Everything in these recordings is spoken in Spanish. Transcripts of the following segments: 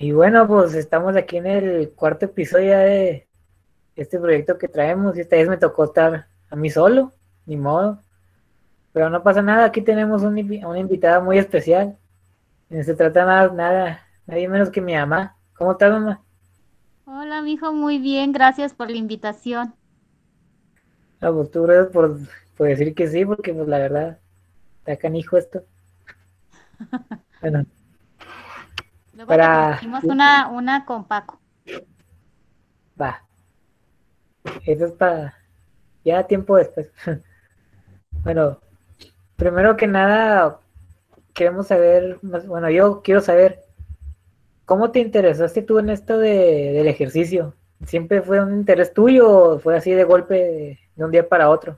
Y bueno, pues estamos aquí en el cuarto episodio de este proyecto que traemos y esta vez me tocó estar a mí solo, ni modo. Pero no pasa nada, aquí tenemos un, una invitada muy especial. No se trata nada, nada, nadie menos que mi mamá. ¿Cómo estás, mamá? Hola, mijo, muy bien, gracias por la invitación. No, pues tú gracias por, por decir que sí, porque pues la verdad, está canijo esto. bueno. Luego para... hicimos una, una con Paco. Va. Eso está ya tiempo después. bueno, primero que nada, queremos saber, bueno, yo quiero saber, ¿cómo te interesaste tú en esto de, del ejercicio? ¿Siempre fue un interés tuyo o fue así de golpe de un día para otro?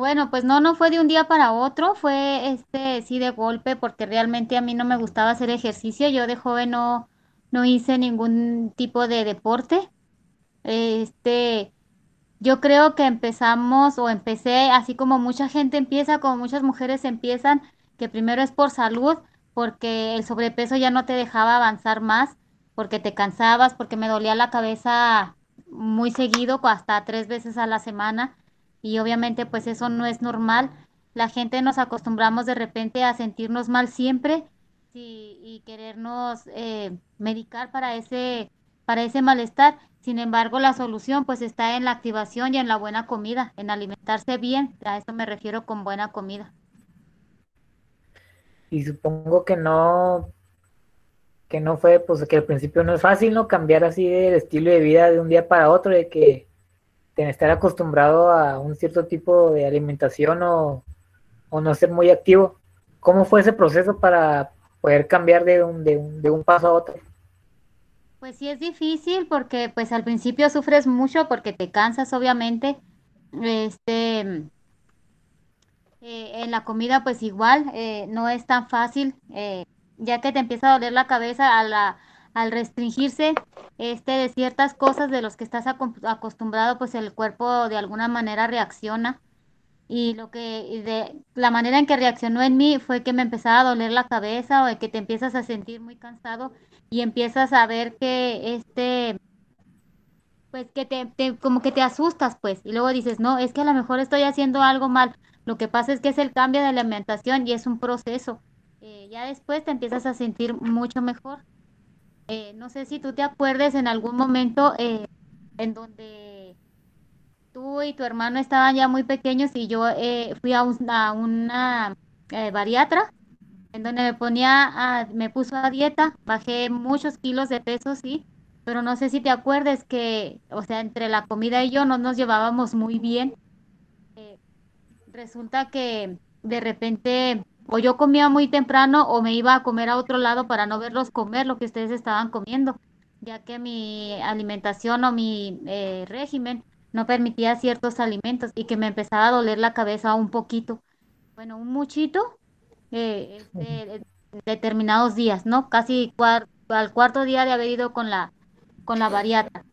Bueno, pues no, no fue de un día para otro, fue este sí de golpe, porque realmente a mí no me gustaba hacer ejercicio. Yo de joven no, no hice ningún tipo de deporte. Este, yo creo que empezamos o empecé así como mucha gente empieza, como muchas mujeres empiezan, que primero es por salud, porque el sobrepeso ya no te dejaba avanzar más, porque te cansabas, porque me dolía la cabeza muy seguido, hasta tres veces a la semana y obviamente pues eso no es normal. La gente nos acostumbramos de repente a sentirnos mal siempre y, querernos eh, medicar para ese, para ese malestar. Sin embargo, la solución pues está en la activación y en la buena comida, en alimentarse bien. A eso me refiero con buena comida. Y supongo que no, que no fue, pues que al principio no es fácil, ¿no? Cambiar así el estilo de vida de un día para otro, de que estar acostumbrado a un cierto tipo de alimentación o, no ser muy activo. ¿Cómo fue ese proceso para poder cambiar de un, de un, de un paso a otro? Pues sí es difícil porque pues al principio sufres mucho porque te cansas obviamente. Este eh, en la comida pues igual eh, no es tan fácil eh, ya que te empieza a doler la cabeza a la al restringirse este de ciertas cosas de los que estás acostumbrado, pues el cuerpo de alguna manera reacciona. Y lo que la manera en que reaccionó en mí fue que me empezaba a doler la cabeza o que te empiezas a sentir muy cansado y empiezas a ver que este pues que te, como que te asustas pues y luego dices, "No, es que a lo mejor estoy haciendo algo mal." Lo que pasa es que es el cambio de alimentación y es un proceso. Eh, ya después te empiezas a sentir mucho mejor. Eh, no sé si tú te acuerdes en algún momento eh, en donde tú y tu hermano estaban ya muy pequeños y yo eh, fui a, una bariatra en donde me ponía, me puso a dieta, bajé muchos kilos de peso, sí, pero no sé si te acuerdes que, o sea, entre la comida y yo no nos llevábamos muy bien. resulta que de repente o yo comía muy temprano o me iba a comer a otro lado para no verlos comer lo que ustedes estaban comiendo, ya que mi alimentación o mi eh, régimen no permitía ciertos alimentos y que me empezaba a doler la cabeza un poquito, bueno, un muchito, eh, este, determinados días, ¿no? Casi al cuarto día de haber ido con la, con la bariata.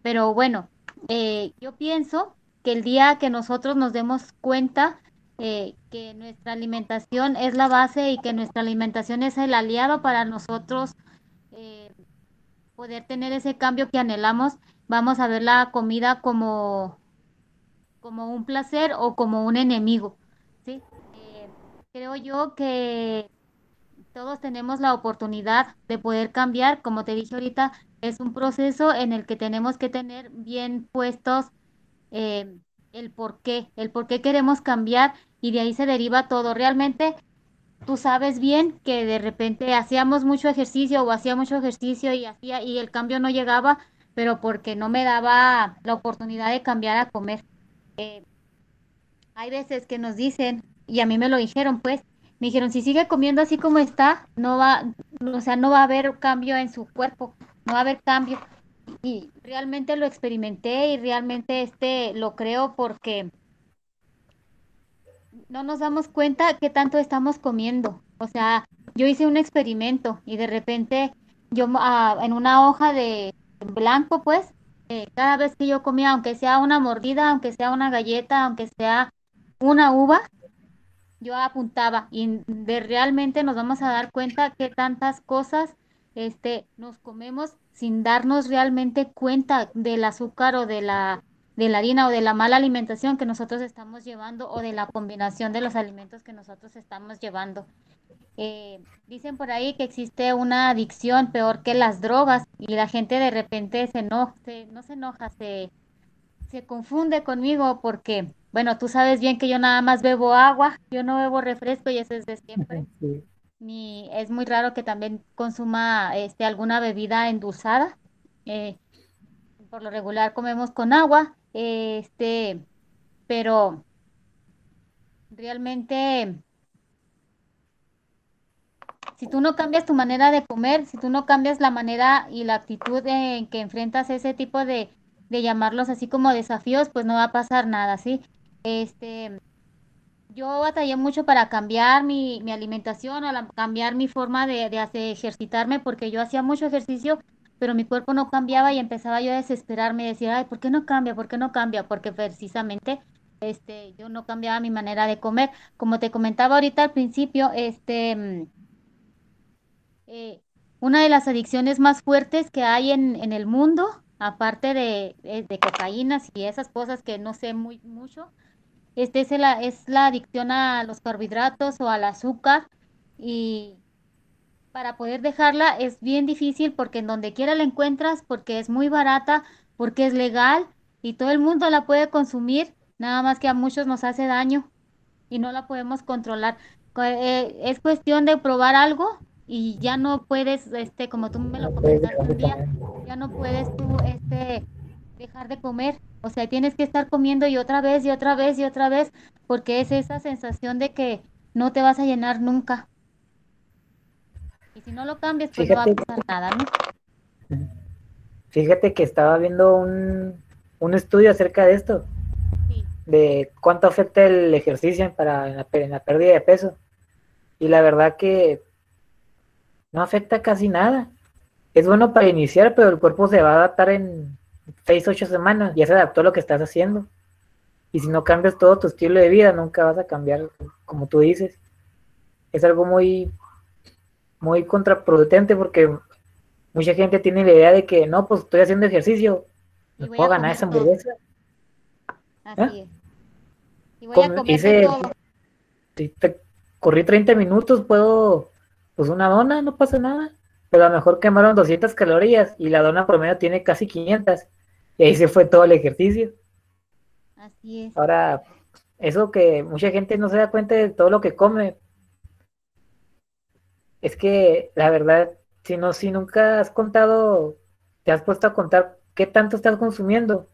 Pero bueno, eh, yo pienso que el día que nosotros nos demos cuenta eh, que nuestra alimentación es la base y que nuestra alimentación es el aliado para nosotros eh, poder tener ese cambio que anhelamos, vamos a ver la comida como, como un placer o como un enemigo. ¿sí? Eh, creo yo que todos tenemos la oportunidad de poder cambiar, como te dije ahorita, es un proceso en el que tenemos que tener bien puestos el por qué, el por qué queremos cambiar y de ahí se deriva todo. Realmente tú sabes bien que de repente hacíamos mucho ejercicio o hacía mucho ejercicio y hacía y el cambio no llegaba, pero porque no me daba la oportunidad de cambiar a comer. Eh, hay veces que nos dicen, y a mí me lo dijeron, pues, me dijeron, si sigue comiendo así como está, no va, o sea, no va a haber cambio en su cuerpo, no va a haber cambio y realmente lo experimenté y realmente este lo creo porque no nos damos cuenta qué tanto estamos comiendo. O sea, yo hice un experimento y de repente yo ah, en una hoja de blanco, pues, eh, cada vez que yo comía, aunque sea una mordida, aunque sea una galleta, aunque sea una uva, yo apuntaba y de realmente nos vamos a dar cuenta que tantas cosas este, nos comemos sin darnos realmente cuenta del azúcar o de la, de la harina o de la mala alimentación que nosotros estamos llevando o de la combinación de los alimentos que nosotros estamos llevando. Eh, dicen por ahí que existe una adicción peor que las drogas y la gente de repente se enoja, no se enoja, se, se confunde conmigo porque bueno, tú sabes bien que yo nada más bebo agua, yo no bebo refresco y eso es de siempre. Ni es muy raro que también consuma este, alguna bebida endulzada. Eh, por lo regular comemos con agua, este, pero realmente si tú no cambias tu manera de comer, si tú no cambias la manera y la actitud en que enfrentas ese tipo de, de llamarlos así como desafíos, pues no va a pasar nada, ¿sí? Este, yo batallé mucho para cambiar mi, mi alimentación, o cambiar mi forma de, de ejercitarme, porque yo hacía mucho ejercicio, pero mi cuerpo no cambiaba y empezaba yo a desesperarme y decir, ay, ¿por qué no cambia? ¿Por qué no cambia? Porque precisamente este, yo no cambiaba mi manera de comer. Como te comentaba ahorita al principio, este, mm, eh, una de las adicciones más fuertes que hay en, en el mundo, aparte de, de, de cocaínas y esas cosas que no sé muy mucho, este es la, es la adicción a los carbohidratos o al azúcar y para poder dejarla es bien difícil porque en donde quiera la encuentras, porque es muy barata, porque es legal y todo el mundo la puede consumir, nada más que a muchos nos hace daño y no la podemos controlar. Eh, es cuestión de probar algo y ya no puedes, este, como tú me lo comentaste un día, ya no puedes tú, este, dejar de comer. O sea, tienes que estar comiendo y otra vez y otra vez y otra vez, porque es esa sensación de que no te vas a llenar nunca. Y si no lo cambias, pues no va a pasar nada, ¿no? Fíjate que estaba viendo un, un estudio acerca de esto, sí. de cuánto afecta el ejercicio para en la, en la pérdida de peso. Y la verdad que no afecta casi nada. Es bueno para iniciar, pero el cuerpo se va a adaptar en seis, ocho semanas, ya se adaptó a lo que estás haciendo. Y si no cambias todo tu estilo de vida, nunca vas a cambiar, como tú dices. Es algo muy, muy contraproducente porque mucha gente tiene la idea de que no, pues estoy haciendo ejercicio, me puedo ganar esa hamburguesa. Así ¿Ah? es. Y voy a comer hice, todo. Si te corrí 30 minutos, puedo, pues una dona, no pasa nada pero a lo mejor quemaron 200 calorías y la dona promedio tiene casi 500. Y ahí se fue todo el ejercicio. Así es. Ahora, eso que mucha gente no se da cuenta de todo lo que come. Es que la verdad, si no, si nunca has contado, te has puesto a contar qué tanto estás consumiendo,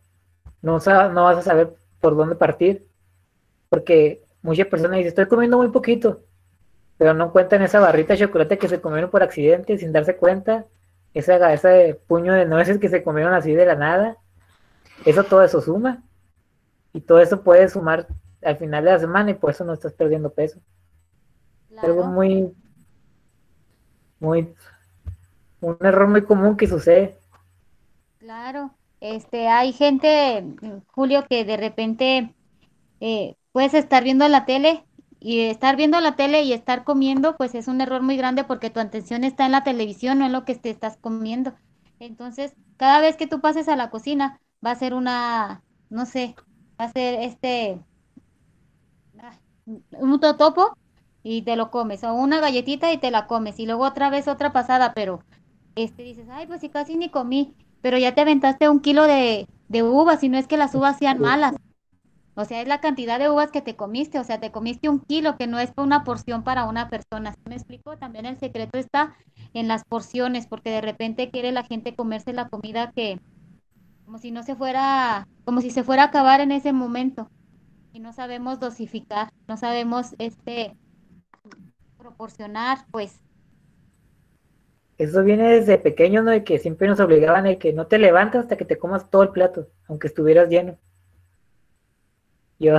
no, no vas a saber por dónde partir. Porque muchas personas dicen, estoy comiendo muy poquito pero no cuentan esa barrita de chocolate que se comieron por accidente sin darse cuenta, esa, ese puño de nueces que se comieron así de la nada, eso todo eso suma, y todo eso puede sumar al final de la semana y por eso no estás perdiendo peso. Claro. Algo muy, muy, un error muy común que sucede. Claro, este, hay gente, Julio, que de repente eh, puedes estar viendo la tele y estar viendo la tele y estar comiendo, pues es un error muy grande porque tu atención está en la televisión, no en lo que te estás comiendo. Entonces, cada vez que tú pases a la cocina, va a ser una, no sé, va a ser este, ah, un totopo y te lo comes, o una galletita y te la comes, y luego otra vez otra pasada, pero este dices, ay, pues si casi ni comí, pero ya te aventaste un kilo de, de uvas, y no es que las uvas sean malas, o sea, es la cantidad de uvas que te comiste, o sea, te comiste un kilo, que no es una porción para una persona. ¿Me explico? También el secreto está en las porciones, porque de repente quiere la gente comerse la comida que, como si no se fuera, como si se fuera a acabar en ese momento. Y no sabemos dosificar, no sabemos este proporcionar, pues. Eso viene desde pequeño, ¿no? De que siempre nos obligaban a que no te levantas hasta que te comas todo el plato, aunque estuvieras lleno. Yo.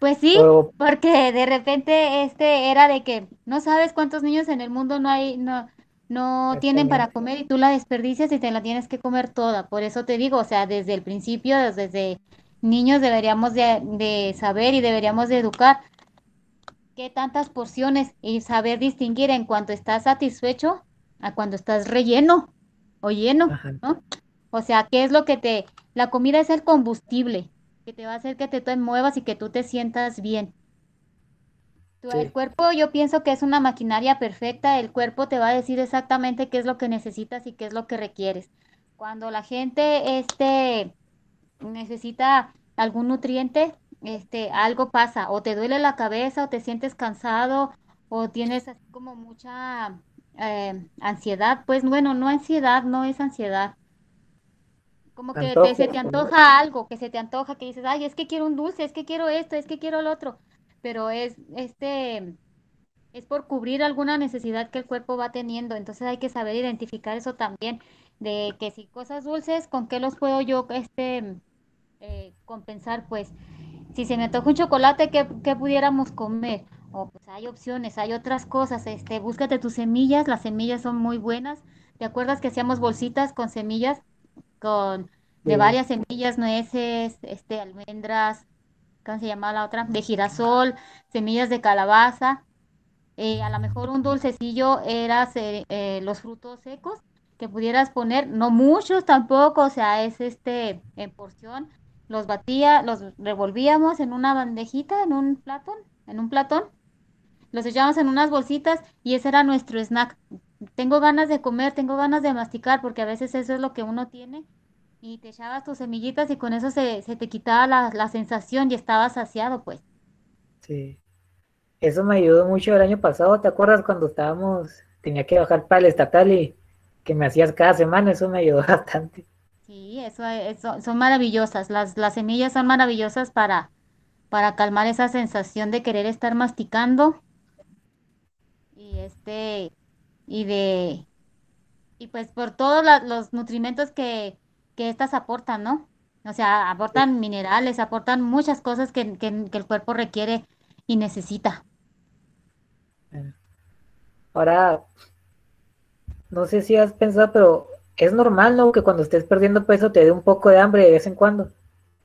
Pues sí, porque de repente este era de que no sabes cuántos niños en el mundo no hay, no, no tienen para comer y tú la desperdicias y te la tienes que comer toda. Por eso te digo, o sea, desde el principio, desde niños deberíamos de, de saber y deberíamos de educar qué tantas porciones y saber distinguir en cuanto estás satisfecho a cuando estás relleno o lleno, Ajá, ¿no? O sea, ¿qué es lo que te... La comida es el combustible que te va a hacer que te, te muevas y que tú te sientas bien. El cuerpo yo pienso que es una maquinaria perfecta, el cuerpo te va a decir exactamente qué es lo que necesitas y qué es lo que requieres. Cuando la gente este, necesita algún nutriente, este, algo pasa, o te duele la cabeza, o te sientes cansado, o tienes así como mucha eh, ansiedad, pues bueno, no ansiedad, no es ansiedad, como que te, se te antoja algo, que se te antoja, que dices, ay, es que quiero un dulce, es que quiero esto, es que quiero lo otro, pero es este es por cubrir alguna necesidad que el cuerpo va teniendo. Entonces hay que saber identificar eso también, de que si cosas dulces, ¿con qué los puedo yo este, eh, compensar? Pues si se me antoja un chocolate, ¿qué, qué pudiéramos comer? O pues hay opciones, hay otras cosas. Este, búscate tus semillas, las semillas son muy buenas. ¿Te acuerdas que hacíamos bolsitas con semillas, con de varias semillas, nueces, este, almendras, ¿cómo se llama la otra? De girasol, semillas de calabaza eh, a lo mejor un dulcecillo era eh, los frutos secos que pudieras poner, no muchos tampoco, o sea, es este en porción. Los batía, los revolvíamos en una bandejita, en un platón, en un platón, los echábamos en unas bolsitas y ese era nuestro snack. Tengo ganas de comer, tengo ganas de masticar, porque a veces eso es lo que uno tiene. Y te echabas tus semillitas y con eso se, se te quitaba la, la sensación y estabas saciado, pues. sí. Eso me ayudó mucho el año pasado, ¿te acuerdas cuando estábamos, tenía que bajar para el estatal y que me hacías cada semana? Eso me ayudó bastante. Sí, eso, es- son son maravillosas. Las, las semillas son maravillosas para, para calmar esa sensación de querer estar masticando y este y de y pues por todos los nutrimentos que, que estas aportan, ¿no? O sea, Sí. aportan minerales, aportan muchas cosas que, que, que el cuerpo requiere y necesita. Bueno, Ahora, no sé si has pensado, pero es normal, ¿no? Que cuando estés perdiendo peso te dé un poco de hambre de vez en cuando.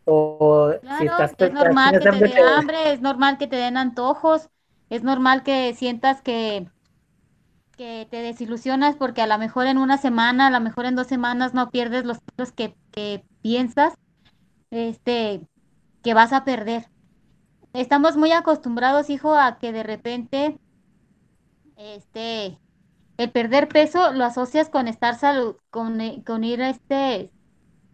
O si Claro, estás, es pues, normal que te hambre, dé te... hambre, es normal que te den antojos, es normal que sientas que que te desilusionas porque a lo mejor en una semana, a lo mejor en dos semanas no pierdes los kilos que, que piensas, este, que vas a perder. Estamos muy acostumbrados, hijo, a que de repente, este, el perder peso lo asocias con estar salud, con, eh, con ir a este,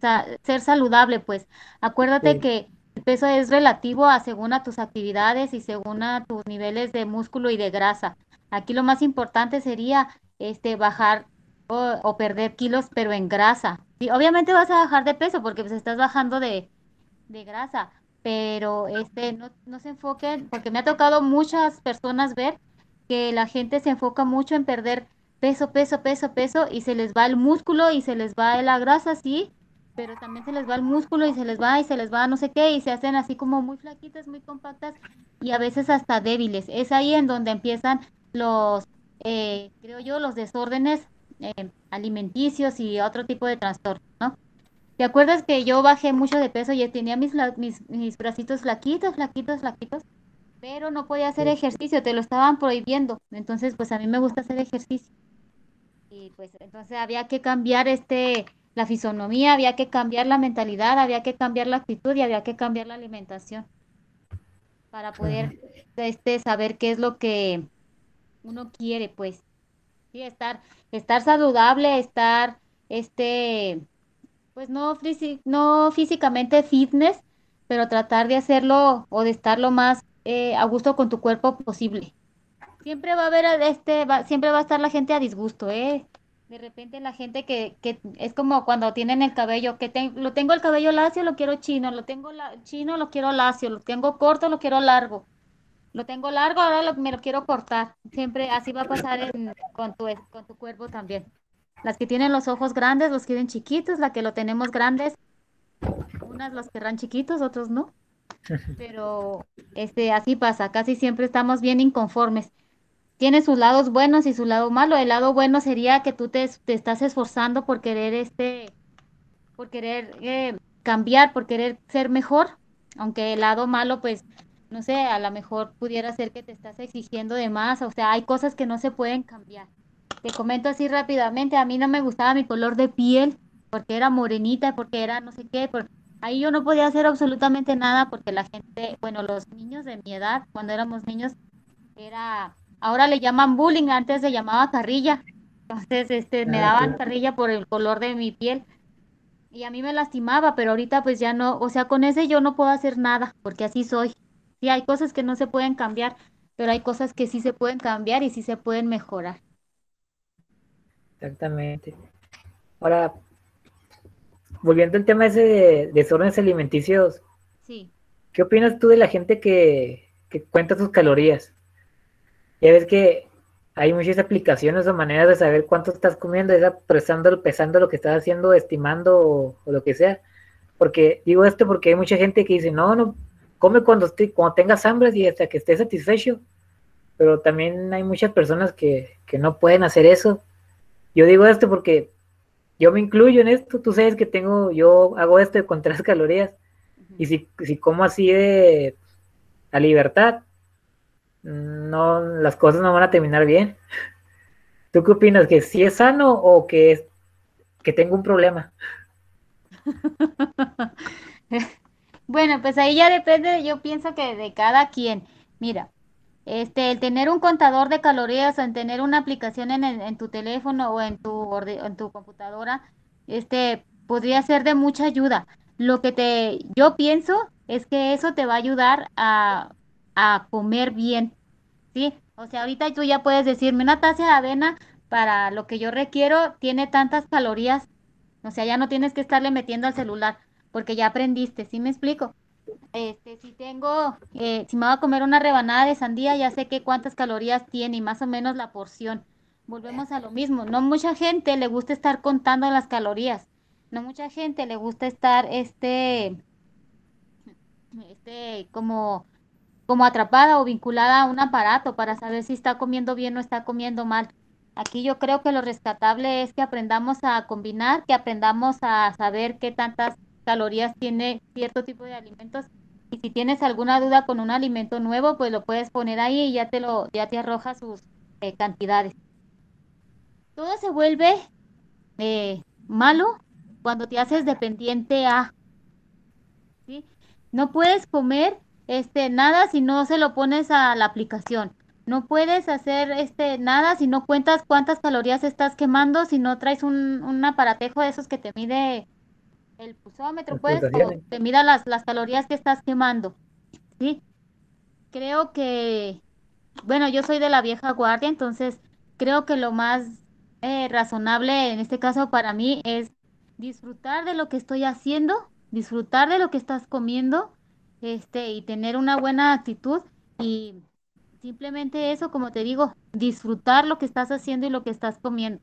sa- ser saludable, pues. Acuérdate Sí, que el peso es relativo a según a tus actividades y según a tus niveles de músculo y de grasa. Aquí lo más importante sería este bajar o, o perder kilos, pero en grasa. Sí, obviamente vas a bajar de peso porque pues estás bajando de, de grasa, pero este no, no se enfoquen, porque me ha tocado muchas personas ver que la gente se enfoca mucho en perder peso, peso, peso, peso y se les va el músculo y se les va la grasa, sí, pero también se les va el músculo y se les va y se les va no sé qué y se hacen así como muy flaquitas, muy compactas y a veces hasta débiles. Es ahí en donde empiezan los, eh, creo yo, los desórdenes eh, alimenticios y otro tipo de trastornos, ¿no? ¿Te acuerdas que yo bajé mucho de peso y tenía mis, mis, mis bracitos flaquitos, flaquitos, flaquitos? Pero no podía hacer ejercicio, te lo estaban prohibiendo. Entonces, pues a mí me gusta hacer ejercicio. Y pues entonces había que cambiar este, la fisonomía, había que cambiar la mentalidad, había que cambiar la actitud y había que cambiar la alimentación para poder este, saber qué es lo que uno quiere, pues. Sí, estar, estar saludable, estar, este, pues no, no físicamente fitness, pero tratar de hacerlo o de estar lo más eh, a gusto con tu cuerpo posible. Siempre va a haber este, va- siempre va a estar la gente a disgusto, ¿eh? De repente la gente que, que es como cuando tienen el cabello, que te- lo tengo el cabello lacio, lo quiero chino, lo tengo la- chino, lo quiero lacio, lo tengo corto, lo quiero largo, lo tengo largo, ahora lo- me lo quiero cortar. Siempre así va a pasar en- con tu, con tu cuerpo también. Las que tienen los ojos grandes los quieren chiquitos, la que lo tenemos grandes, unas los querrán chiquitos, otros no. Pero este, así pasa, casi siempre estamos bien inconformes. Tiene sus lados buenos y su lado malo. El lado bueno sería que tú te, te estás esforzando por querer este, por querer eh, cambiar, por querer ser mejor, aunque el lado malo pues no sé, a lo mejor pudiera ser que te estás exigiendo de más, o sea, hay cosas que no se pueden cambiar. Te comento así rápidamente, a mí no me gustaba mi color de piel porque era morenita, porque era no sé qué, por... ahí yo no podía hacer absolutamente nada porque la gente, bueno, los niños de mi edad, cuando éramos niños, era, ahora le llaman bullying, antes se llamaba carrilla, entonces este, me Ah, daban carrilla por el color de mi piel y a mí me lastimaba, pero ahorita pues ya no, o sea, con ese yo no puedo hacer nada porque así soy. Sí, hay cosas que no se pueden cambiar, pero hay cosas que sí se pueden cambiar y sí se pueden mejorar. Exactamente. Ahora, volviendo al tema ese de desórdenes alimenticios, Sí. ¿qué opinas tú de la gente que, que cuenta sus calorías? Ya ves que hay muchas aplicaciones o maneras de saber cuánto estás comiendo, sea pesando, pesando lo que estás haciendo, estimando o, o lo que sea. Porque digo esto porque hay mucha gente que dice, no, no, come cuando, esté, cuando tengas hambre y hasta que estés satisfecho. Pero también hay muchas personas que, que no pueden hacer eso. Yo digo esto porque yo me incluyo en esto. Tú sabes que tengo, yo hago esto de contar calorías. Y si, si como así de a libertad, no, las cosas no van a terminar bien. ¿Tú qué opinas? ¿Que sí es sano o que, es, que tengo un problema? Bueno, pues ahí ya depende, yo pienso que de cada quien. Mira, este, el tener un contador de calorías o en tener una aplicación en, tu teléfono o en tu, en tu computadora, este, podría ser de mucha ayuda. Lo que te, yo pienso es que eso te va a ayudar a, a comer bien, ¿sí? O sea, ahorita tú ya puedes decirme una taza de avena para lo que yo requiero tiene tantas calorías, o sea, ya no tienes que estarle metiendo al celular porque ya aprendiste, ¿sí me explico? Este, si tengo, eh, si me voy a comer una rebanada de sandía, ya sé que cuántas calorías tiene y más o menos la porción. Volvemos a lo mismo. No mucha gente le gusta estar contando las calorías. No mucha gente le gusta estar, este, este, como, como atrapada o vinculada a un aparato para saber si está comiendo bien o está comiendo mal. Aquí yo creo que lo rescatable es que aprendamos a combinar, que aprendamos a saber qué tantas calorías tiene cierto tipo de alimentos. Y si tienes alguna duda con un alimento nuevo, pues lo puedes poner ahí y ya te lo, ya te arroja sus eh, cantidades. Todo se vuelve eh, malo cuando te haces dependiente a, ¿sí? No puedes comer este nada si no se lo pones a la aplicación. No puedes hacer este nada si no cuentas cuántas calorías estás quemando, si no traes un, un aparatejo de esos que te mide el pulsómetro, pues, te mida las, las calorías que estás quemando, ¿sí? Creo que, bueno, yo soy de la vieja guardia, entonces creo que lo más eh, razonable en este caso para mí es disfrutar de lo que estoy haciendo, disfrutar de lo que estás comiendo, este, y tener una buena actitud y simplemente eso, como te digo, disfrutar lo que estás haciendo y lo que estás comiendo.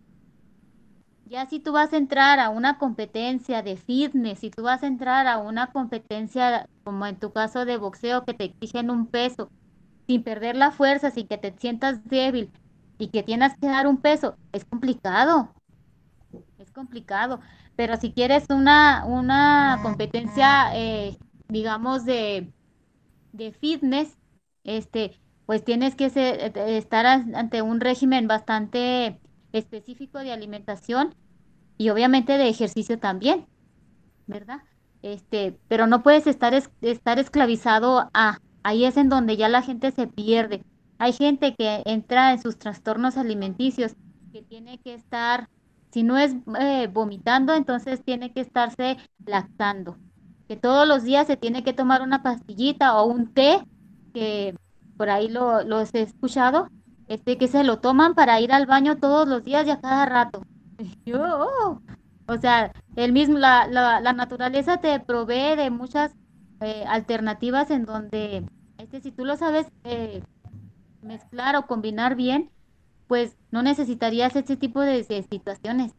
Ya si tú vas a entrar a una competencia de fitness, si tú vas a entrar a una competencia, como en tu caso de boxeo, que te exigen un peso, sin perder la fuerza, sin que te sientas débil y que tienes que dar un peso, es complicado, es complicado. Pero si quieres una, una competencia, eh, digamos, de, de fitness, este, pues tienes que ser- eh, estar an- ante un régimen bastante específico de alimentación y obviamente de ejercicio también, ¿verdad? Este, pero no puedes estar, es- estar esclavizado a, ahí es en donde ya la gente se pierde. Hay gente que entra en sus trastornos alimenticios, que tiene que estar, si no es eh, vomitando, entonces tiene que estarse lactando, que todos los días se tiene que tomar una pastillita o un té, que por ahí lo, los he escuchado, este, que se lo toman para ir al baño todos los días y a cada rato. Yo, oh, o sea, el mismo, la, la, la naturaleza te provee de muchas eh, alternativas en donde, este, si tú lo sabes eh, mezclar o combinar bien, pues no necesitarías ese tipo de, de situaciones.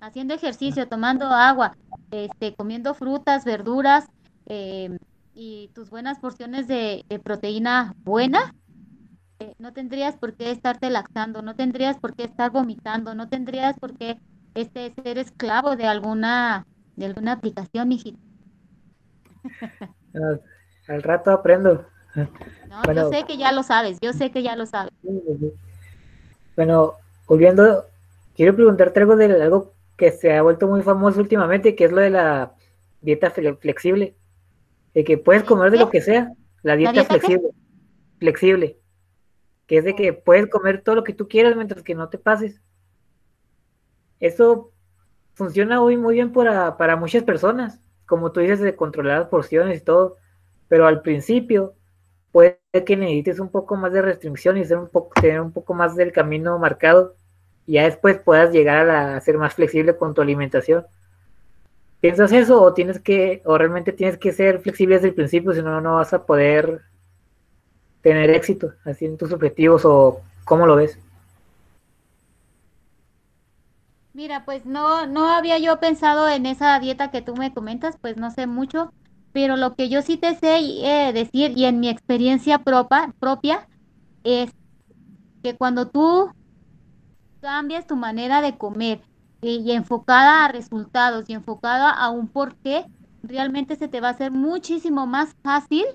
Haciendo ejercicio, tomando agua, este, comiendo frutas, verduras eh, y tus buenas porciones de, de proteína buena, no tendrías por qué estarte laxando, no tendrías por qué estar vomitando, no tendrías por qué este, ser esclavo de alguna, de alguna aplicación, mijito. Al rato aprendo. No, yo sé que ya lo sabes, yo sé que ya lo sabes. Bueno, volviendo, quiero preguntarte algo de algo que se ha vuelto muy famoso últimamente, que es lo de la dieta flexible. De que puedes comer de lo que sea, la dieta, flexible. Flexible. Que es de que puedes comer todo lo que tú quieras mientras que no te pases. Eso funciona hoy muy bien para, para muchas personas, como tú dices, de controlar las porciones y todo. Pero al principio puede que necesites un poco más de restricción y ser un poco, tener un poco más del camino marcado y ya después puedas llegar a, ser más flexible con tu alimentación. ¿Piensas eso o tienes que, o realmente tienes que ser flexible desde el principio, si no, no vas a poder tener éxito así en tus objetivos o cómo lo ves? Mira, pues no, no había yo pensado en esa dieta que tú me comentas, pues no sé mucho, pero lo que yo sí te sé eh, decir y en mi experiencia propia, propia es que cuando tú cambias tu manera de comer eh, y enfocada a resultados y enfocada a un por qué, realmente se te va a hacer muchísimo más fácil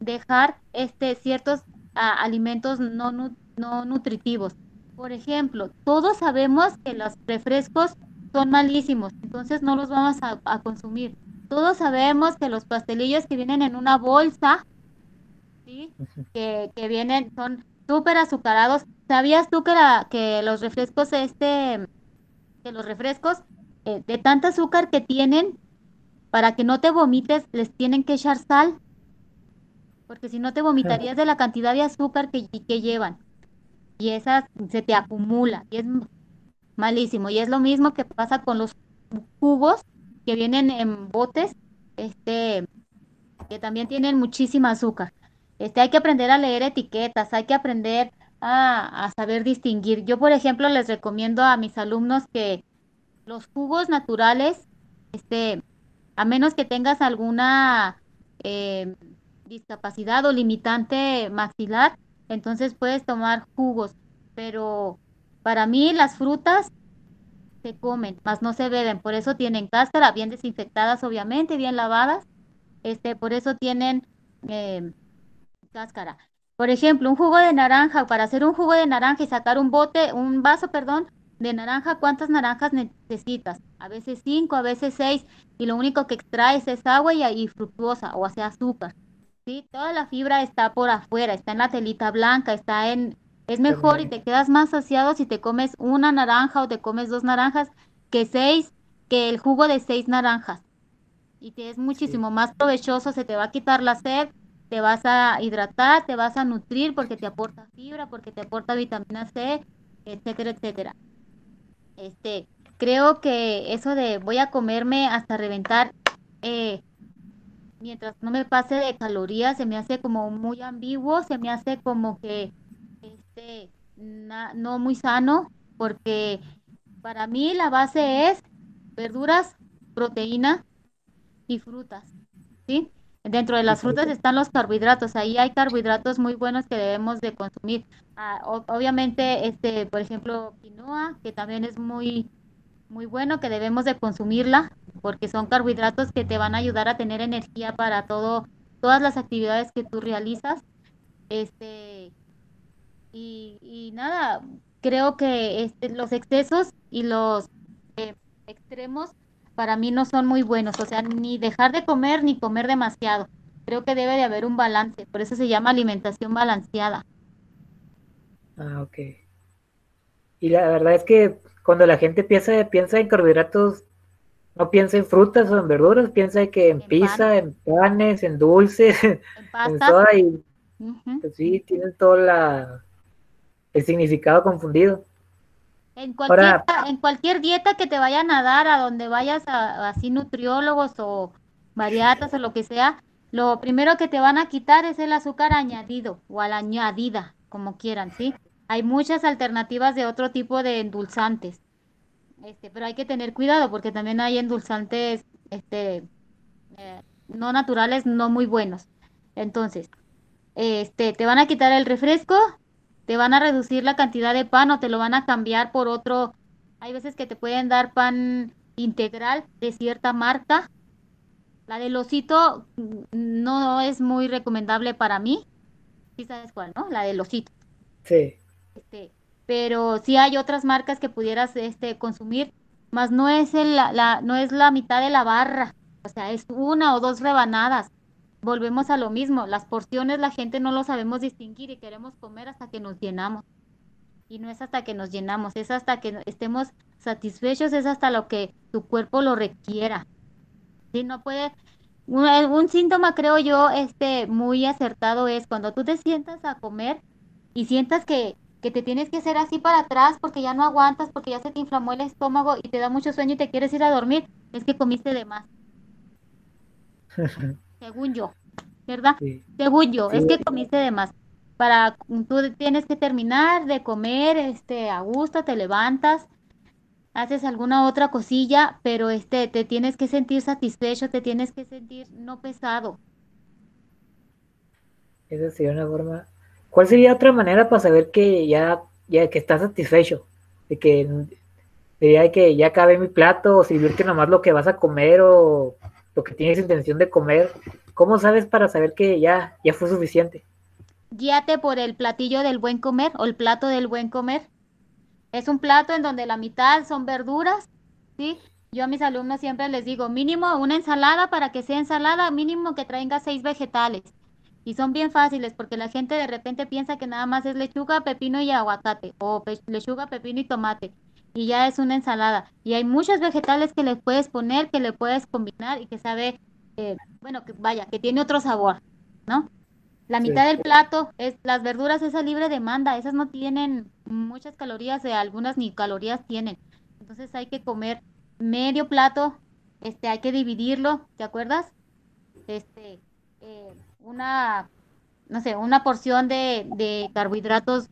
dejar este ciertos alimentos no, no nutritivos. Por ejemplo, todos sabemos que los refrescos son malísimos, entonces no los vamos a consumir todos sabemos que los pastelillos que vienen en una bolsa, ¿sí? que, vienen, son súper azucarados. ¿Sabías tú que, la, que los refrescos, este, que los refrescos eh, de tanta azúcar que tienen, para que no te vomites, les tienen que echar sal? Porque si no te vomitarías de la cantidad de azúcar que, que llevan. Y esa se te acumula y es malísimo. Y es lo mismo que pasa con los jugos que vienen en botes, este, que también tienen muchísima azúcar. Este, hay que aprender a leer etiquetas, hay que aprender a, saber distinguir. Yo, por ejemplo, les recomiendo a mis alumnos que los jugos naturales, este, a menos que tengas alguna eh, discapacidad o limitante maxilar, entonces puedes tomar jugos. Pero para mí las frutas se comen, más no se beben, por eso tienen cáscara, bien desinfectadas obviamente, bien lavadas, este, por eso tienen em, cáscara. Por ejemplo, un jugo de naranja, para hacer un jugo de naranja y sacar un bote, un vaso, perdón, de naranja, ¿cuántas naranjas necesitas? A veces cinco, a veces seis, y lo único que extraes es agua y, y fructuosa, o sea, azúcar. ¿Sí? Toda la fibra está por afuera, está en la telita blanca, está en, es mejor y te quedas más saciado si te comes una naranja o te comes dos naranjas que seis, que el jugo de seis naranjas. Y te es muchísimo más provechoso, se te va a quitar la sed, te vas a hidratar, te vas a nutrir porque te aporta fibra, porque te aporta vitamina C, etcétera, etcétera. Este, creo que eso de voy a comerme hasta reventar, eh, mientras no me pase de calorías, se me hace como muy ambiguo, se me hace como que no muy sano, porque para mí la base es verduras, proteína y frutas, ¿sí? Dentro de las frutas están los carbohidratos, ahí hay carbohidratos muy buenos que debemos de consumir. Ah, obviamente, este, por ejemplo, quinoa, que también es muy, muy bueno, que debemos de consumirla, porque son carbohidratos que te van a ayudar a tener energía para todo, todas las actividades que tú realizas. Este, y, nada, creo que este, los excesos y los eh, extremos para mí no son muy buenos, o sea, ni dejar de comer ni comer demasiado. Creo que debe de haber un balance, por eso se llama alimentación balanceada. Ah, ok. Y la verdad es que cuando la gente piensa, piensa en carbohidratos, no piensa en frutas o en verduras, piensa que en, pizza, en panes, en dulces, en, pasta. y pues sí, tienen toda la, el significado confundido. En cualquier, en cualquier dieta que te vayan a dar, a donde vayas a, así nutriólogos o variatas o lo que sea, lo primero que te van a quitar es el azúcar añadido o a la añadida, como quieran, ¿sí? Hay muchas alternativas de otro tipo de endulzantes. Este, pero hay que tener cuidado porque también hay endulzantes este, eh, no naturales, no muy buenos. Entonces, este, te van a quitar el refresco, te van a reducir la cantidad de pan o te lo van a cambiar por otro. Hay veces que te pueden dar pan integral de cierta marca, La del osito mm, no es muy recomendable para mí. ¿Sí sabes cuál, no? La del osito. Sí. Este, pero sí hay otras marcas que pudieras este, consumir, más no es, el, la, no es la mitad de la barra, o sea, es una o dos rebanadas. Volvemos a lo mismo, las porciones la gente no lo sabemos distinguir y queremos comer hasta que nos llenamos. Y no es hasta que nos llenamos, es hasta que estemos satisfechos, es hasta lo que tu cuerpo lo requiera. Sí, no puede. Un, un síntoma, creo yo, este, muy acertado es cuando tú te sientas a comer y sientas que, que te tienes que hacer así para atrás porque ya no aguantas, porque ya se te inflamó el estómago y te da mucho sueño y te quieres ir a dormir, es que comiste de más, según yo, ¿verdad? Sí. Según yo, es que comiste de más. Para, tú tienes que terminar de comer, este, a gusto, te levantas, haces alguna otra cosilla, pero este, te tienes que sentir satisfecho, te tienes que sentir no pesado. Esa sería una forma. ¿Cuál sería otra manera para saber que ya, ya que estás satisfecho? De que diría que ya acabé mi plato o servirte nomás lo que vas a comer o lo que tienes intención de comer. ¿Cómo sabes para saber que ya, ya fue suficiente? Guíate por el platillo del buen comer o el plato del buen comer. Es un plato en donde la mitad son verduras, ¿sí? Yo a mis alumnos siempre les digo, mínimo una ensalada para que sea ensalada, mínimo que traiga seis vegetales. Y son bien fáciles porque la gente de repente piensa que nada más es lechuga, pepino y aguacate, o pe- lechuga, pepino y tomate, y ya es una ensalada. Y hay muchos vegetales que le puedes poner, que le puedes combinar y que sabe, eh, bueno, que vaya, que tiene otro sabor, ¿no? La Sí. mitad del plato es las verduras, esa libre demanda, esas no tienen muchas calorías, eh, algunas ni calorías tienen. Entonces hay que comer medio plato, este, hay que dividirlo, ¿te acuerdas? Este, eh, una, no sé, una porción de, de carbohidratos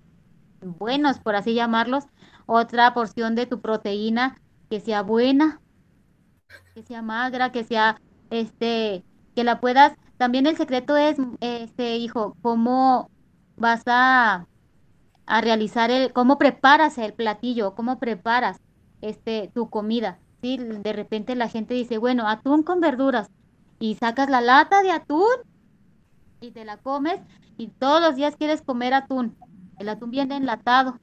buenos, por así llamarlos, otra porción de tu proteína que sea buena, que sea magra, que sea, este, que la puedas. También el secreto es, este, hijo, cómo vas a, a realizar el, cómo preparas el platillo, cómo preparas, este, tu comida. Sí, de repente la gente dice, bueno, atún con verduras y sacas la lata de atún y te la comes y todos los días quieres comer atún. El atún viene enlatado.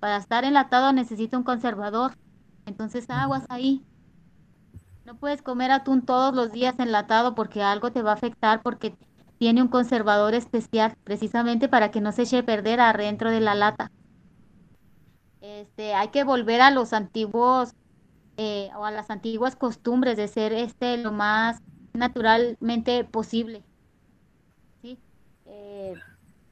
Para estar enlatado necesita un conservador. Entonces aguas ahí. No puedes comer atún todos los días enlatado porque algo te va a afectar porque tiene un conservador especial precisamente para que no se eche a perder adentro de la lata. Este, hay que volver a los antiguos eh, o a las antiguas costumbres de ser este lo más naturalmente posible. Eh,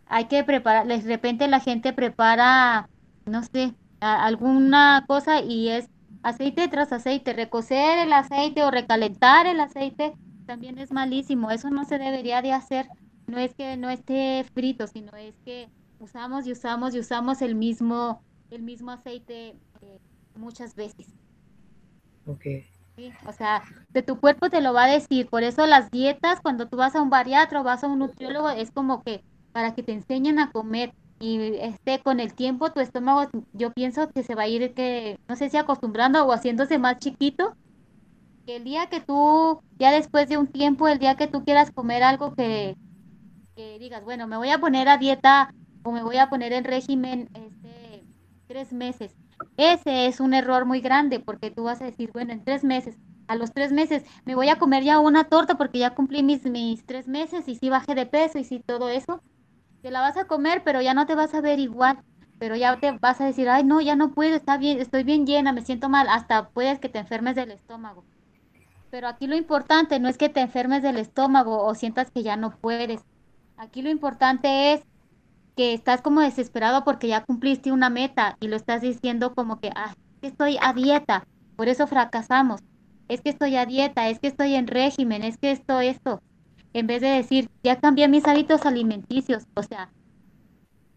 hay que preparar, de repente la gente prepara, no sé, alguna cosa y es aceite tras aceite, recocer el aceite o recalentar el aceite también es malísimo, eso no se debería de hacer, no es que no esté frito, sino es que usamos y usamos y usamos el mismo, el mismo aceite eh, muchas veces. Ok. O sea, de tu cuerpo te lo va a decir. Por eso las dietas, cuando tú vas a un bariatra o vas a un nutriólogo, es como que para que te enseñen a comer. Y este, con el tiempo tu estómago, yo pienso que se va a ir, que no sé si acostumbrando o haciéndose más chiquito. Que el día que tú, ya después de un tiempo, el día que tú quieras comer algo que, que digas, bueno, me voy a poner a dieta o me voy a poner en régimen este, tres meses. Ese es un error muy grande porque tú vas a decir, bueno, en tres meses, a los tres meses me voy a comer ya una torta porque ya cumplí mis, mis tres meses y sí bajé de peso y sí todo eso. Te la vas a comer, pero ya no te vas a ver igual. Pero ya te vas a decir, ay, no, ya no puedo, está bien, estoy bien llena, me siento mal. Hasta puedes que te enfermes del estómago. Pero aquí lo importante no es que te enfermes del estómago o sientas que ya no puedes. Aquí lo importante es que estás como desesperado porque ya cumpliste una meta y lo estás diciendo como que, ah, estoy a dieta, por eso fracasamos. Es que estoy a dieta, es que estoy en régimen, es que esto, esto. En vez de decir, ya cambié mis hábitos alimenticios, o sea,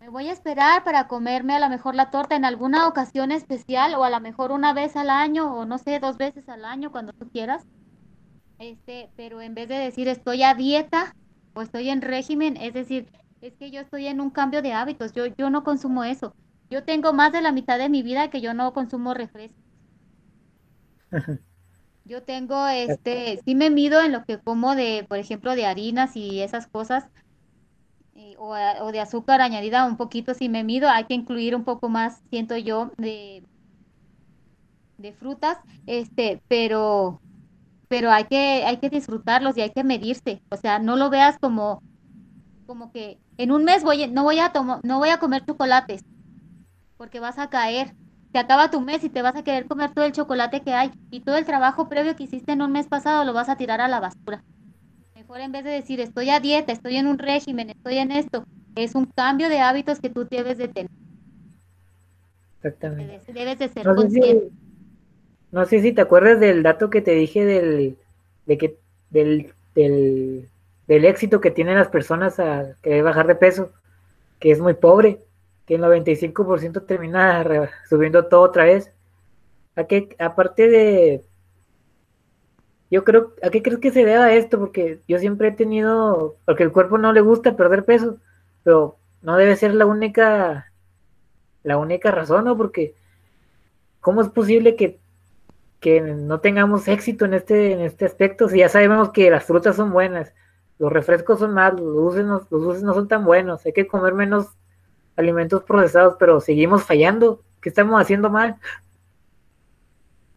me voy a esperar para comerme a lo mejor la torta en alguna ocasión especial o a lo mejor una vez al año o no sé, dos veces al año cuando tú quieras. Este, pero en vez de decir estoy a dieta o estoy en régimen, es decir, es que yo estoy en un cambio de hábitos, yo, yo no consumo eso. Yo tengo más de la mitad de mi vida que yo no consumo refrescos. Yo tengo este, sí me mido en lo que como de, por ejemplo, de harinas y esas cosas, o, o de azúcar añadida un poquito, sí me mido, hay que incluir un poco más, siento yo, de, de frutas, este, pero, pero hay que, hay que disfrutarlos y hay que medirse, o sea, no lo veas como, como que en un mes voy, no voy a tomo- no voy a comer chocolates, porque vas a caer. Se acaba tu mes y te vas a querer comer todo el chocolate que hay y todo el trabajo previo que hiciste en un mes pasado lo vas a tirar a la basura. Mejor en vez de decir estoy a dieta, estoy en un régimen, estoy en esto, es un cambio de hábitos que tú debes de tener, Exactamente. debes, debes de ser No sé consciente. si, no sé si te acuerdas del dato que te dije del, de que, del, del, del éxito que tienen las personas a querer bajar de peso, que es muy pobre, que el 95% termina subiendo todo otra vez. ¿A qué, aparte de, yo creo, ¿a qué crees que se deba esto? Porque yo siempre he tenido, porque el cuerpo no le gusta perder peso, pero no debe ser la única, la única razón, ¿no? Porque ¿cómo es posible que, que no tengamos éxito en este, en este aspecto? Si ya sabemos que las frutas son buenas, los refrescos son malos, los dulces no, los dulces no son tan buenos, hay que comer menos alimentos procesados, pero seguimos fallando. ¿Qué estamos haciendo mal?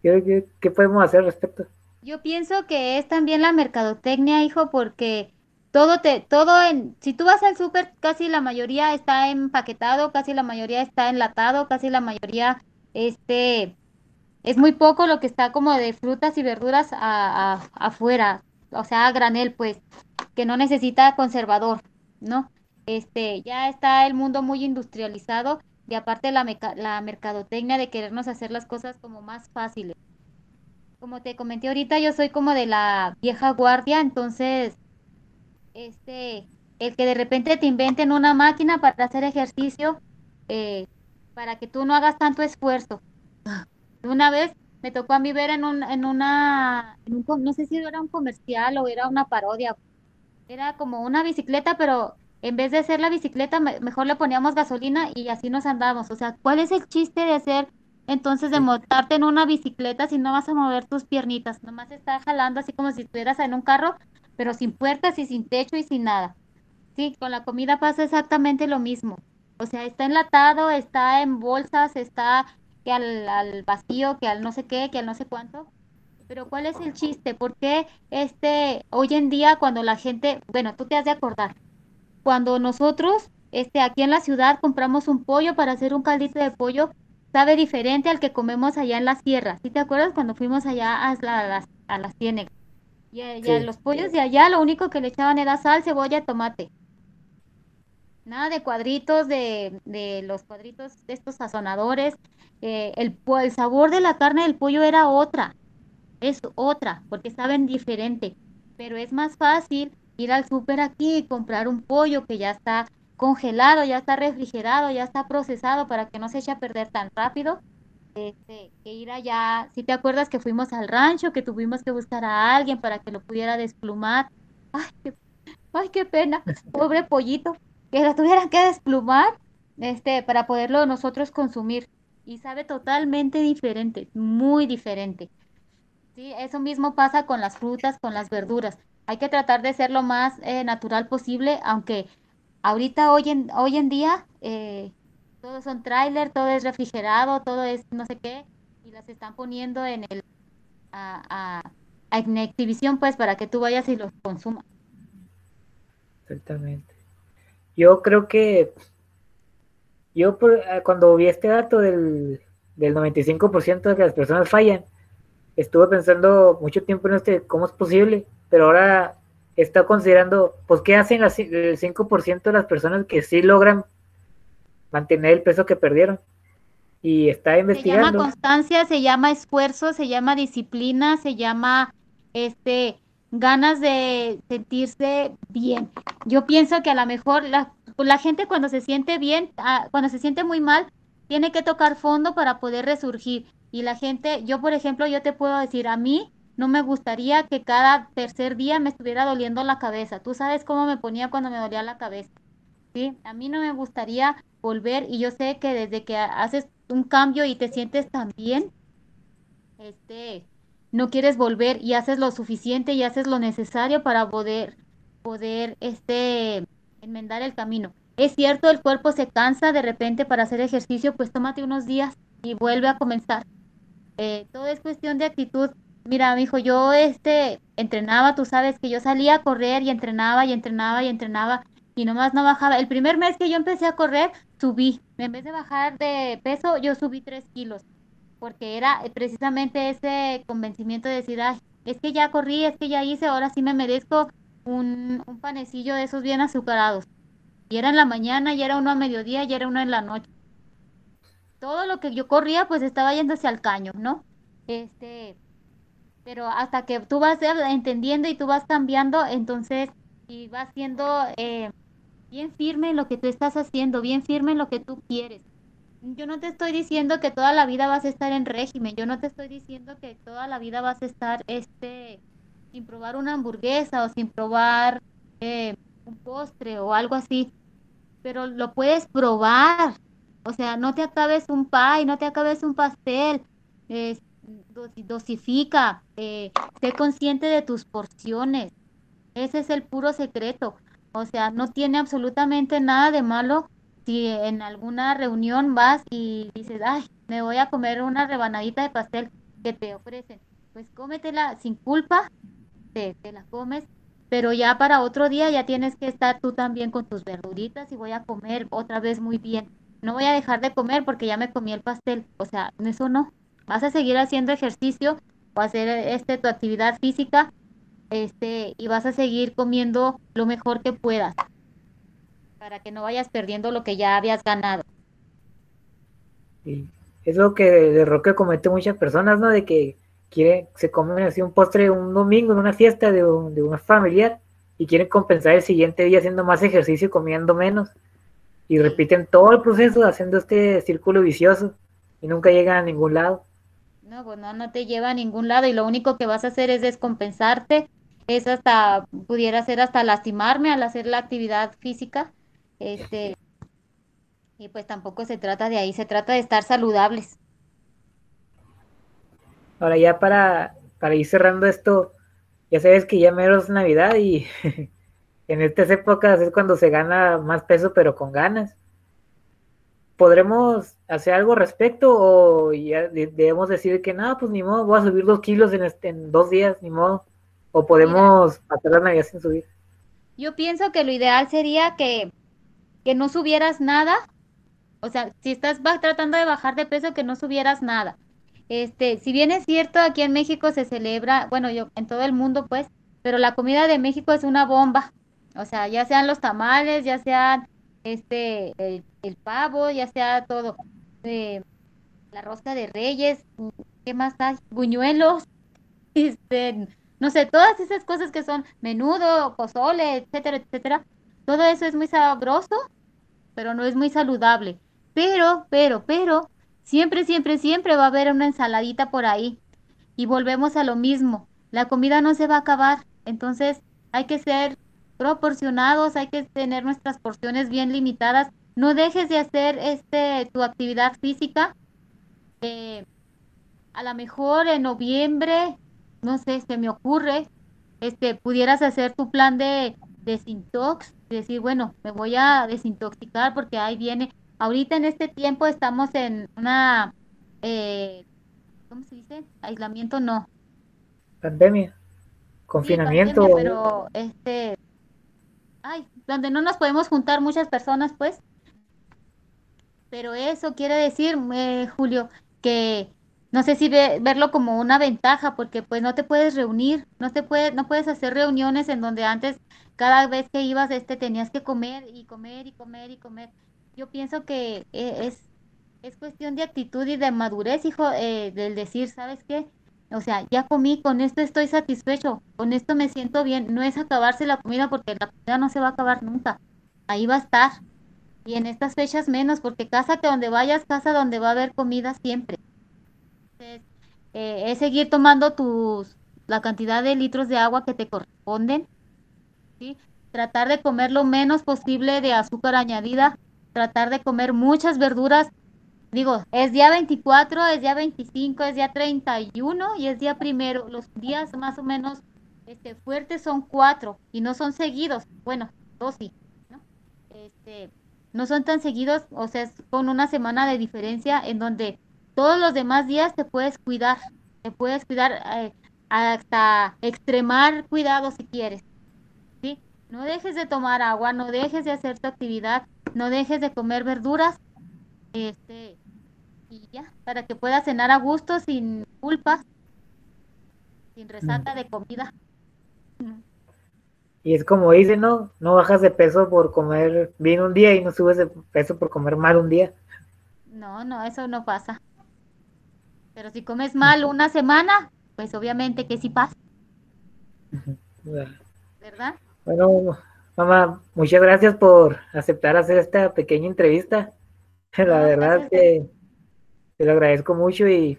¿Qué, podemos hacer al respecto? Yo pienso que es también la mercadotecnia, hijo, porque todo te, todo en, si tú vas al súper, casi la mayoría está empaquetado, casi la mayoría está enlatado, casi la mayoría, este, es muy poco lo que está como de frutas y verduras afuera, o sea, a granel, pues, que no necesita conservador, ¿no? Este, ya está el mundo muy industrializado y aparte la, la mercadotecnia de querernos hacer las cosas como más fáciles. Como te comenté ahorita, yo soy como de la vieja guardia, entonces, este, el que de repente te inventen una máquina para hacer ejercicio, eh, para que tú no hagas tanto esfuerzo. Una vez me tocó a mí ver en un, en una, no sé si era un comercial o era una parodia, era como una bicicleta, pero en vez de hacer la bicicleta, me- mejor le poníamos gasolina y así nos andamos. O sea, ¿cuál es el chiste de hacer entonces de montarte en una bicicleta si no vas a mover tus piernitas? Nomás está jalando así como si estuvieras en un carro, pero sin puertas y sin techo y sin nada. Sí, con la comida pasa exactamente lo mismo. O sea, está enlatado, está en bolsas, está que al, al vacío, que al no sé qué, que al no sé cuánto. Pero ¿cuál es el chiste? ¿Por qué este, hoy en día cuando la gente, bueno, tú te has de acordar, cuando nosotros este, aquí en la ciudad compramos un pollo para hacer un caldito de pollo, sabe diferente al que comemos allá en la sierra. ¿Sí te acuerdas cuando fuimos allá a, la- a las, a las ciénegas? Y, y a Sí, los pollos de allá lo único que le echaban era sal, cebolla, tomate. Nada de cuadritos, de, de los cuadritos de estos sazonadores. eh, el, el sabor de la carne del pollo era otra, es otra, porque saben diferente. Pero es más fácil ir al súper aquí y comprar un pollo que ya está congelado, ya está refrigerado, ya está procesado para que no se eche a perder tan rápido. Este, que ir allá, si te acuerdas que fuimos al rancho, que tuvimos que buscar a alguien para que lo pudiera desplumar. Ay, qué Ay, qué pena, pobre pollito, que lo tuvieran que desplumar, este, para poderlo nosotros consumir. Y sabe totalmente diferente, muy diferente. Sí, eso mismo pasa con las frutas, con las verduras. Hay que tratar de ser lo más eh, natural posible, aunque ahorita, hoy en, hoy en día, eh, todos son tráiler, todo es refrigerado, todo es no sé qué, y las están poniendo en el, a, a, en exhibición, pues, para que tú vayas y los consumas. exactamente. Yo creo que yo eh, cuando vi este dato del, del 95% de que las personas fallan, estuve pensando mucho tiempo en este, cómo es posible, pero ahora estado considerando, pues, ¿qué hacen las, el 5% de las personas que sí logran mantener el peso que perdieron? Y está Se llama investigando. constancia, se llama esfuerzo, se llama disciplina, se llama este ganas de sentirse bien. Yo pienso que a lo mejor la, la gente cuando se siente bien, ah, cuando se siente muy mal, tiene que tocar fondo para poder resurgir. Y la gente, yo por ejemplo, yo te puedo decir, a mí no me gustaría que cada tercer día me estuviera doliendo la cabeza. Tú sabes cómo me ponía cuando me dolía la cabeza. Sí, a mí no me gustaría volver y yo sé que desde que haces un cambio y te sientes tan bien, este, no quieres volver y haces lo suficiente y haces lo necesario para poder, poder este, enmendar el camino. Es cierto, el cuerpo se cansa de repente para hacer ejercicio, pues tómate unos días y vuelve a comenzar. Eh, todo es cuestión de actitud. Mira, mi hijo, yo este entrenaba, tú sabes que yo salía a correr y entrenaba y entrenaba y entrenaba y nomás no bajaba. El primer mes que yo empecé a correr, subí. En vez de bajar de peso, yo subí tres kilos porque era precisamente ese convencimiento de decir, Ay, es que ya corrí, es que ya hice, ahora sí me merezco un, un panecillo de esos bien azucarados. Y era en la mañana, y era uno a mediodía, y era uno en la noche. Todo lo que yo corría, pues estaba yéndose al caño, ¿no? Este, pero hasta que tú vas entendiendo y tú vas cambiando, entonces, y vas siendo eh, bien firme en lo que tú estás haciendo, bien firme en lo que tú quieres yo no te estoy diciendo que toda la vida vas a estar en régimen, yo no te estoy diciendo que toda la vida vas a estar este sin probar una hamburguesa o sin probar eh, un postre o algo así, pero lo puedes probar. O sea, no te acabes un pie, no te acabes un pastel, dosifica, eh, sé consciente de tus porciones. Ese es el puro secreto. O sea, no tiene absolutamente nada de malo si en alguna reunión vas y dices, ay, me voy a comer una rebanadita de pastel que te ofrecen, pues cómetela sin culpa, te, te la comes, pero ya para otro día ya tienes que estar tú también con tus verduritas y voy a comer otra vez muy bien. No voy a dejar de comer porque ya me comí el pastel, o sea, eso no. Vas a seguir haciendo ejercicio o hacer este tu actividad física este y vas a seguir comiendo lo mejor que puedas para que no vayas perdiendo lo que ya habías ganado. Sí. Es lo que de Roque comete muchas personas, ¿no? De que quieren, se comen así un postre un domingo en una fiesta de, un, de una familiar y quieren compensar el siguiente día haciendo más ejercicio y comiendo menos. Y repiten todo el proceso haciendo este círculo vicioso y nunca llegan a ningún lado. No, pues no, no te lleva a ningún lado y lo único que vas a hacer es descompensarte, es hasta, pudiera ser hasta lastimarme al hacer la actividad física este, y pues tampoco se trata de ahí, se trata de estar saludables. Ahora ya para, para ir cerrando esto, ya sabes que ya mero es Navidad y en estas épocas es cuando se gana más peso pero con ganas. ¿Podremos hacer algo al respecto o ya debemos decir que no, pues ni modo, voy a subir dos kilos en, este, en dos días, ni modo? ¿O podemos pasar la Navidad sin subir? Yo pienso que lo ideal sería que que no subieras nada, o sea, si estás tratando de bajar de peso, que no subieras nada. Este, si bien es cierto, aquí en México se celebra, bueno, yo en todo el mundo pues, pero la comida de México es una bomba. O sea, ya sean los tamales, ya sean este el, pavo, ya sea todo. Eh, la rosca de reyes, ¿qué más hay? Buñuelos, este, no sé, todas esas cosas que son menudo, pozole, etcétera, etcétera. Todo eso es muy sabroso pero no es muy saludable. Pero, pero, pero, siempre, siempre, siempre va a haber una ensaladita por ahí. Y volvemos a lo mismo. La comida no se va a acabar. Entonces hay que ser proporcionados, hay que tener nuestras porciones bien limitadas. No dejes de hacer este tu actividad física. Eh, a lo mejor en noviembre, no sé, se me ocurre, este, pudieras hacer tu plan de desintox, decir, bueno, me voy a desintoxicar porque ahí viene. Ahorita en este tiempo estamos en una, eh, ¿cómo se dice? Aislamiento no. Pandemia, confinamiento. pero este, ay, donde no nos podemos juntar muchas personas, pues. Pero eso quiere decir, eh, Julio, que no sé si verlo como una ventaja, porque pues no te puedes reunir, no te puede, no puedes hacer reuniones en donde antes cada vez que ibas este tenías que comer y comer y comer y comer. Yo pienso que e, es, es cuestión de actitud y de madurez, hijo, eh, del decir, ¿sabes qué? O sea, ya comí, con esto estoy satisfecho, con esto me siento bien. No es acabarse la comida porque la comida no se va a acabar nunca. Ahí va a estar. Y en estas fechas menos, porque casa que donde vayas, casa donde va a haber comida siempre. Eh, es seguir tomando tus, la cantidad de litros de agua que te corresponden, ¿sí? tratar de comer lo menos posible de azúcar añadida, tratar de comer muchas verduras, digo, es día 24, es día 25, es día 31 y es día primero. Los días más o menos este, fuertes son cuatro y no son seguidos. Bueno, dos sí, ¿no? Este, no son tan seguidos, o sea, es con una semana de diferencia en donde todos los demás días te puedes cuidar, te puedes cuidar eh, hasta extremar cuidado si quieres. ¿sí? No dejes de tomar agua, no dejes de hacer tu actividad, no dejes de comer verduras, este, y ya, para que puedas cenar a gusto, sin culpa, sin resaca de comida. Y es como dice, ¿no? No bajas de peso por comer bien un día y no subes de peso por comer mal un día. No, no, eso no pasa. Pero si comes mal una semana, pues obviamente que sí pasa. ¿Verdad? Bueno, mamá, muchas gracias por aceptar hacer esta pequeña entrevista. La verdad que te lo agradezco mucho y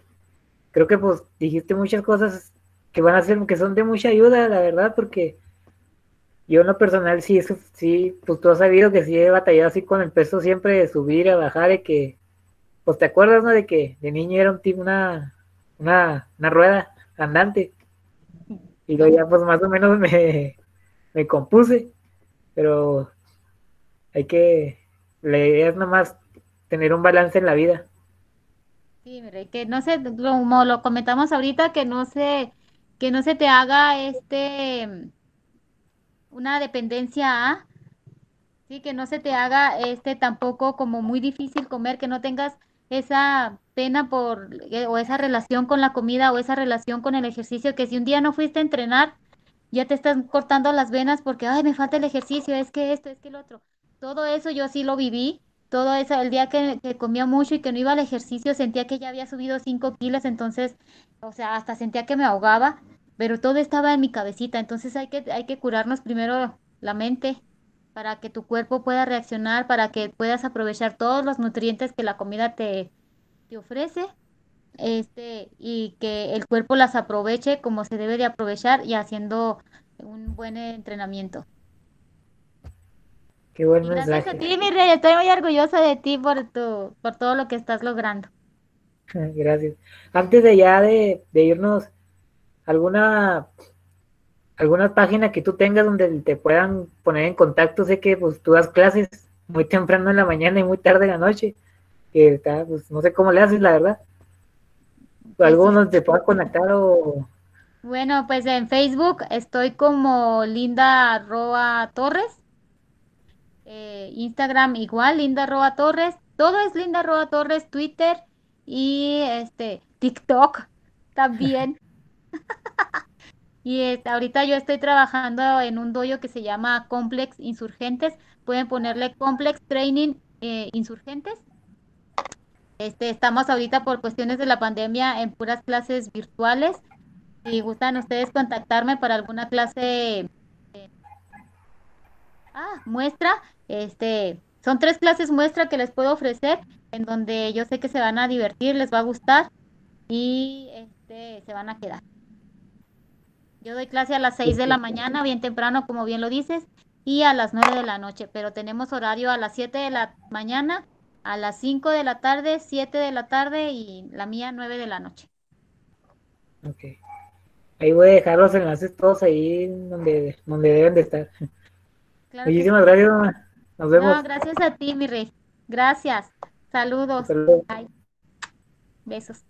creo que pues dijiste muchas cosas que van a ser, que son de mucha ayuda, la verdad, porque yo en lo personal sí, eso, sí, pues tú has sabido que sí he batallado así con el peso siempre de subir a bajar, de que, pues te acuerdas, ¿no? De que de niño era un tipo, una, una, una rueda andante. Y luego ya pues más o menos me, me compuse, pero hay que, la idea es nomás tener un balance en la vida. Sí, mire, que no se, como lo comentamos ahorita, que no se, que no se te haga este una dependencia a, sí, que no se te haga este tampoco como muy difícil comer, que no tengas esa pena por eh, o esa relación con la comida o esa relación con el ejercicio, que si un día no fuiste a entrenar, ya te estás cortando las venas porque, ay, me falta el ejercicio, es que esto, es que el otro. Todo eso yo sí lo viví, todo eso, el día que, comía mucho y que no iba al ejercicio, sentía que ya había subido 5 kilos, entonces, o sea, hasta sentía que me ahogaba pero todo estaba en mi cabecita, entonces hay que, hay que curarnos primero la mente para que tu cuerpo pueda reaccionar, para que puedas aprovechar todos los nutrientes que la comida te, te ofrece este, y que el cuerpo las aproveche como se debe de aprovechar y haciendo un buen entrenamiento. Qué buen Gracias a ti, mi rey, estoy muy orgullosa de ti por, tu, por todo lo que estás logrando. Gracias. Antes de ya de, de irnos, alguna alguna página que tú tengas donde te puedan poner en contacto. Sé que pues tú das clases muy temprano en la mañana y muy tarde en la noche. Que está, pues no sé cómo le haces, la verdad. ¿Alguno te pueda conectar o...? Bueno, pues en Facebook estoy como Linda Roa Torres. Eh, Instagram igual, Linda Roa Torres. Todo es Linda Roa Torres, Twitter y este TikTok también. y ahorita yo estoy trabajando en un dojo que se llama Complex Insurgentes. Pueden ponerle Complex Training eh, Insurgentes. Este, estamos ahorita por cuestiones de la pandemia en puras clases virtuales. Si gustan ustedes contactarme para alguna clase ah, muestra, este, son tres clases muestra que les puedo ofrecer en donde yo sé que se van a divertir, les va a gustar y este, se van a quedar. Yo doy clase a las 6 de la mañana, bien temprano, como bien lo dices, y a las 9 de la noche, pero tenemos horario a las 7 de la mañana, a las 5 de la tarde, 7 de la tarde y la mía 9 de la noche. Ok. Ahí voy a dejar los enlaces todos ahí donde, donde deben de estar. Muchísimas gracias, mamá. Nos vemos. No, gracias a ti, mi rey. Gracias. Saludos. Besos.